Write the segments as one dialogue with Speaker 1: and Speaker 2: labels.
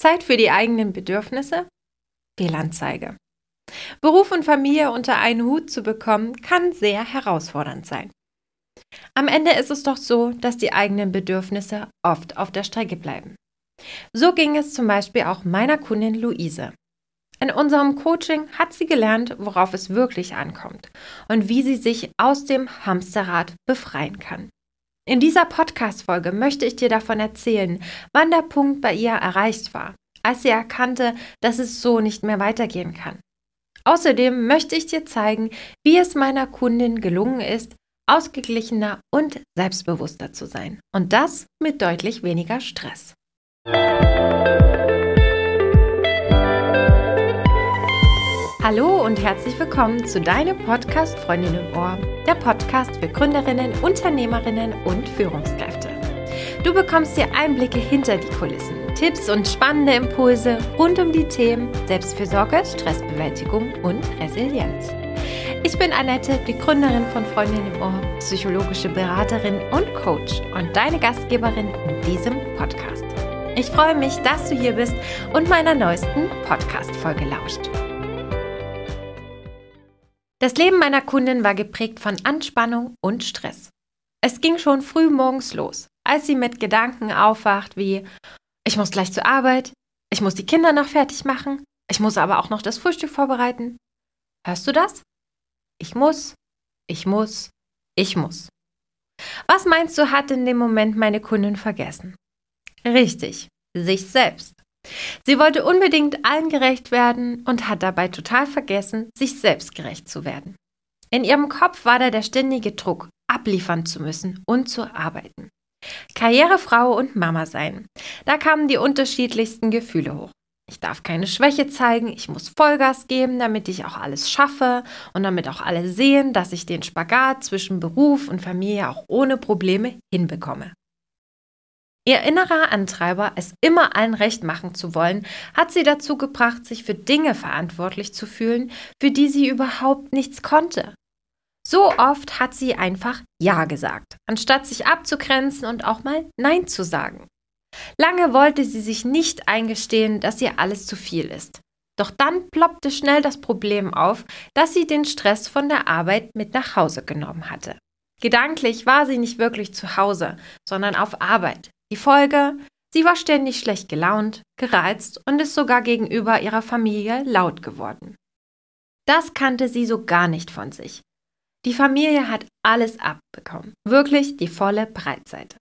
Speaker 1: Zeit für die eigenen Bedürfnisse? Fehlanzeige. Beruf und Familie unter einen Hut zu bekommen, kann sehr herausfordernd sein. Am Ende ist es doch so, dass die eigenen Bedürfnisse oft auf der Strecke bleiben. So ging es zum Beispiel auch meiner Kundin Luise. In unserem Coaching hat sie gelernt, worauf es wirklich ankommt und wie sie sich aus dem Hamsterrad befreien kann. In dieser Podcast-Folge möchte ich dir davon erzählen, wann der Punkt bei ihr erreicht war, als sie erkannte, dass es so nicht mehr weitergehen kann. Außerdem möchte ich dir zeigen, wie es meiner Kundin gelungen ist, ausgeglichener und selbstbewusster zu sein. Und das mit deutlich weniger Stress. Hallo und herzlich willkommen zu deinem Podcast Freundin im Ohr, der Podcast für Gründerinnen, Unternehmerinnen und Führungskräfte. Du bekommst hier Einblicke hinter die Kulissen, Tipps und spannende Impulse rund um die Themen Selbstfürsorge, Stressbewältigung und Resilienz. Ich bin Annette, die Gründerin von Freundin im Ohr, psychologische Beraterin und Coach und deine Gastgeberin in diesem Podcast. Ich freue mich, dass du hier bist und meiner neuesten Podcast-Folge lauscht. Das Leben meiner Kundin war geprägt von Anspannung und Stress. Es ging schon früh morgens los, als sie mit Gedanken aufwacht wie ich muss gleich zur Arbeit, ich muss die Kinder noch fertig machen, ich muss aber auch noch das Frühstück vorbereiten. Hörst du das? Ich muss, ich muss, ich muss. Was meinst du, hat in dem Moment meine Kundin vergessen? Richtig, sich selbst. Sie wollte unbedingt allen gerecht werden und hat dabei total vergessen, sich selbst gerecht zu werden. In ihrem Kopf war da der ständige Druck, abliefern zu müssen und zu arbeiten. Karrierefrau und Mama sein. Da kamen die unterschiedlichsten Gefühle hoch. Ich darf keine Schwäche zeigen, ich muss Vollgas geben, damit ich auch alles schaffe und damit auch alle sehen, dass ich den Spagat zwischen Beruf und Familie auch ohne Probleme hinbekomme. Ihr innerer Antreiber, es immer allen recht machen zu wollen, hat sie dazu gebracht, sich für Dinge verantwortlich zu fühlen, für die sie überhaupt nichts konnte. So oft hat sie einfach Ja gesagt, anstatt sich abzugrenzen und auch mal Nein zu sagen. Lange wollte sie sich nicht eingestehen, dass ihr alles zu viel ist. Doch dann ploppte schnell das Problem auf, dass sie den Stress von der Arbeit mit nach Hause genommen hatte. Gedanklich war sie nicht wirklich zu Hause, sondern auf Arbeit, die Folge, sie war ständig schlecht gelaunt, gereizt und ist sogar gegenüber ihrer Familie laut geworden. Das kannte sie so gar nicht von sich. Die Familie hat alles abbekommen, wirklich die volle Breitseite.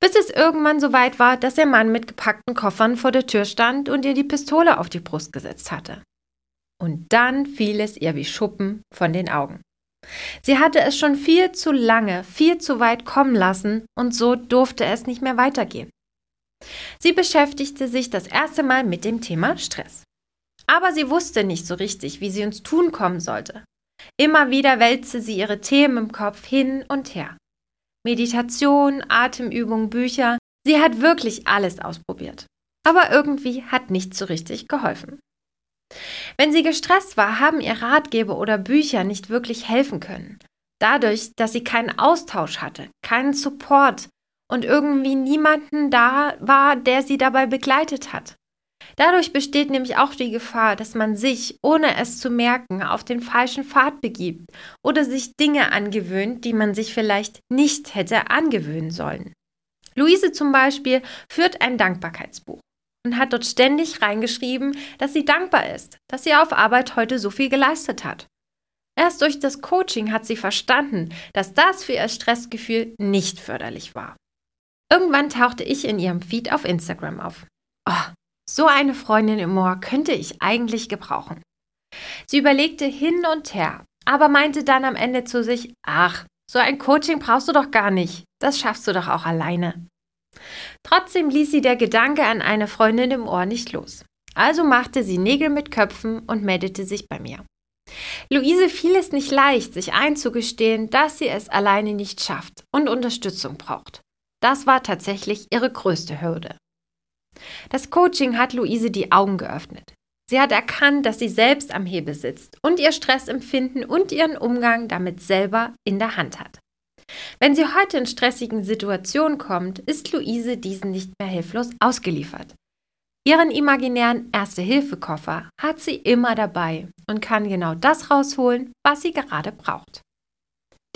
Speaker 1: Bis es irgendwann so weit war, dass ihr Mann mit gepackten Koffern vor der Tür stand und ihr die Pistole auf die Brust gesetzt hatte. Und dann fiel es ihr wie Schuppen von den Augen. Sie hatte es schon viel zu lange, viel zu weit kommen lassen und so durfte es nicht mehr weitergehen. Sie beschäftigte sich das erste Mal mit dem Thema Stress. Aber sie wusste nicht so richtig, wie sie ins Tun kommen sollte. Immer wieder wälzte sie ihre Themen im Kopf hin und her. Meditation, Atemübungen, Bücher, sie hat wirklich alles ausprobiert. Aber irgendwie hat nichts so richtig geholfen. Wenn sie gestresst war, haben ihr Ratgeber oder Bücher nicht wirklich helfen können. Dadurch, dass sie keinen Austausch hatte, keinen Support und irgendwie niemanden da war, der sie dabei begleitet hat. Dadurch besteht nämlich auch die Gefahr, dass man sich, ohne es zu merken, auf den falschen Pfad begibt oder sich Dinge angewöhnt, die man sich vielleicht nicht hätte angewöhnen sollen. Luise zum Beispiel führt ein Dankbarkeitsbuch und hat dort ständig reingeschrieben, dass sie dankbar ist, dass sie auf Arbeit heute so viel geleistet hat. Erst durch das Coaching hat sie verstanden, dass das für ihr Stressgefühl nicht förderlich war. Irgendwann tauchte ich in ihrem Feed auf Instagram auf. Oh, so eine Freundin im Moor könnte ich eigentlich gebrauchen. Sie überlegte hin und her, aber meinte dann am Ende zu sich, ach, so ein Coaching brauchst du doch gar nicht, das schaffst du doch auch alleine. Trotzdem ließ sie der Gedanke an eine Freundin im Ohr nicht los. Also machte sie Nägel mit Köpfen und meldete sich bei mir. Luise fiel es nicht leicht, sich einzugestehen, dass sie es alleine nicht schafft und Unterstützung braucht. Das war tatsächlich ihre größte Hürde. Das Coaching hat Luise die Augen geöffnet. Sie hat erkannt, dass sie selbst am Hebel sitzt und ihr Stressempfinden und ihren Umgang damit selber in der Hand hat. Wenn sie heute in stressigen Situationen kommt, ist Luise diesen nicht mehr hilflos ausgeliefert. Ihren imaginären Erste-Hilfe-Koffer hat sie immer dabei und kann genau das rausholen, was sie gerade braucht.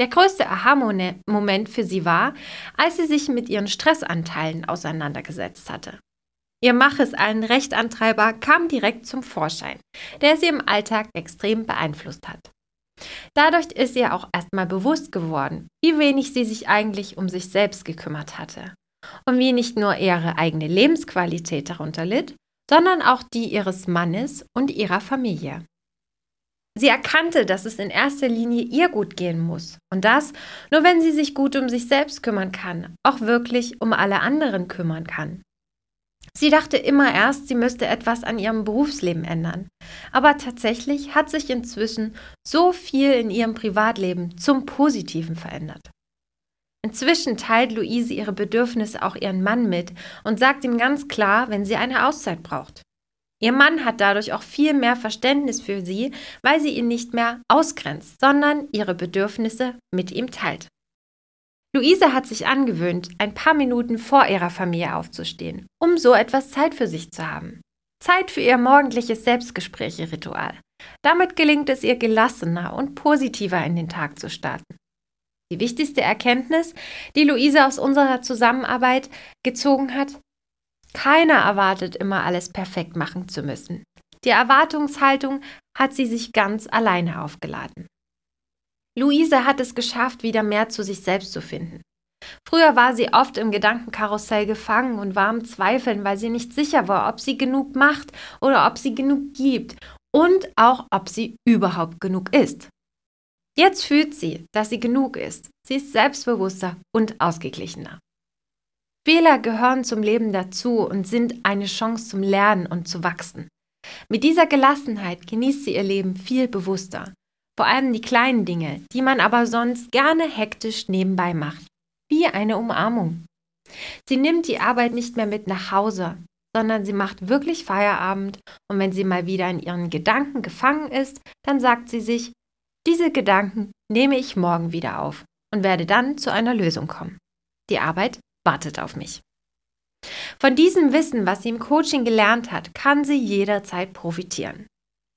Speaker 1: Der größte Aha-Moment für sie war, als sie sich mit ihren Stressanteilen auseinandergesetzt hatte. Ihr Mach es allen Rechtantreiber kam direkt zum Vorschein, der sie im Alltag extrem beeinflusst hat. Dadurch ist ihr auch erstmal bewusst geworden, wie wenig sie sich eigentlich um sich selbst gekümmert hatte und wie nicht nur ihre eigene Lebensqualität darunter litt, sondern auch die ihres Mannes und ihrer Familie. Sie erkannte, dass es in erster Linie ihr gut gehen muss und das nur wenn sie sich gut um sich selbst kümmern kann, auch wirklich um alle anderen kümmern kann. Sie dachte immer erst, sie müsste etwas an ihrem Berufsleben ändern. Aber tatsächlich hat sich inzwischen so viel in ihrem Privatleben zum Positiven verändert. Inzwischen teilt Luise ihre Bedürfnisse auch ihren Mann mit und sagt ihm ganz klar, wenn sie eine Auszeit braucht. Ihr Mann hat dadurch auch viel mehr Verständnis für sie, weil sie ihn nicht mehr ausgrenzt, sondern ihre Bedürfnisse mit ihm teilt. Luise hat sich angewöhnt, ein paar Minuten vor ihrer Familie aufzustehen, um so etwas Zeit für sich zu haben. Zeit für ihr morgendliches Selbstgespräche-Ritual. Damit gelingt es ihr gelassener und positiver in den Tag zu starten. Die wichtigste Erkenntnis, die Luise aus unserer Zusammenarbeit gezogen hat, keiner erwartet immer alles perfekt machen zu müssen. Die Erwartungshaltung hat sie sich ganz alleine aufgeladen. Luise hat es geschafft, wieder mehr zu sich selbst zu finden. Früher war sie oft im Gedankenkarussell gefangen und war am Zweifeln, weil sie nicht sicher war, ob sie genug macht oder ob sie genug gibt und auch, ob sie überhaupt genug ist. Jetzt fühlt sie, dass sie genug ist. Sie ist selbstbewusster und ausgeglichener. Fehler gehören zum Leben dazu und sind eine Chance zum Lernen und zu wachsen. Mit dieser Gelassenheit genießt sie ihr Leben viel bewusster. Vor allem die kleinen Dinge, die man aber sonst gerne hektisch nebenbei macht. Wie eine Umarmung. Sie nimmt die Arbeit nicht mehr mit nach Hause, sondern sie macht wirklich Feierabend und wenn sie mal wieder in ihren Gedanken gefangen ist, dann sagt sie sich, diese Gedanken nehme ich morgen wieder auf und werde dann zu einer Lösung kommen. Die Arbeit wartet auf mich. Von diesem Wissen, was sie im Coaching gelernt hat, kann sie jederzeit profitieren.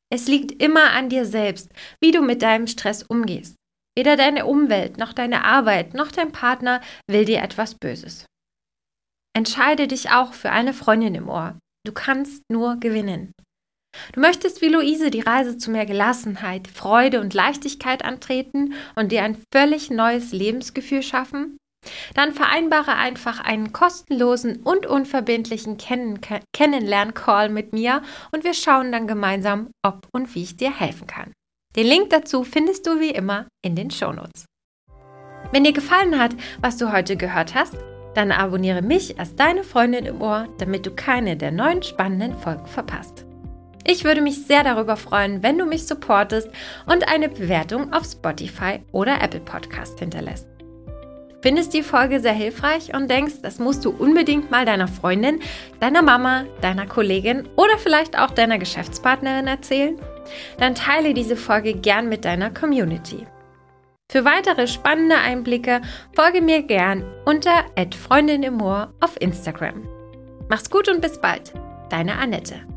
Speaker 1: Es liegt immer an dir selbst, wie du mit deinem Stress umgehst. Weder deine Umwelt noch deine Arbeit noch dein Partner will dir etwas Böses. Entscheide dich auch für eine Freundin im Ohr. Du kannst nur gewinnen. Du möchtest wie Luise die Reise zu mehr Gelassenheit, Freude und Leichtigkeit antreten und dir ein völlig neues Lebensgefühl schaffen? Dann vereinbare einfach einen kostenlosen und unverbindlichen Kennen Kennenlern-Call mit mir und wir schauen dann gemeinsam, ob und wie ich dir helfen kann. Den Link dazu findest du wie immer in den Shownotes. Wenn dir gefallen hat, was du heute gehört hast, dann abonniere mich als deine Freundin im Ohr, damit du keine der neuen spannenden Folgen verpasst. Ich würde mich sehr darüber freuen, wenn du mich supportest und eine Bewertung auf Spotify oder Apple Podcast hinterlässt findest die Folge sehr hilfreich und denkst, das musst du unbedingt mal deiner Freundin, deiner Mama, deiner Kollegin oder vielleicht auch deiner Geschäftspartnerin erzählen? Dann teile diese Folge gern mit deiner Community. Für weitere spannende Einblicke folge mir gern unter @freundin im Ohr auf Instagram. Mach's gut und bis bald. Deine Annette.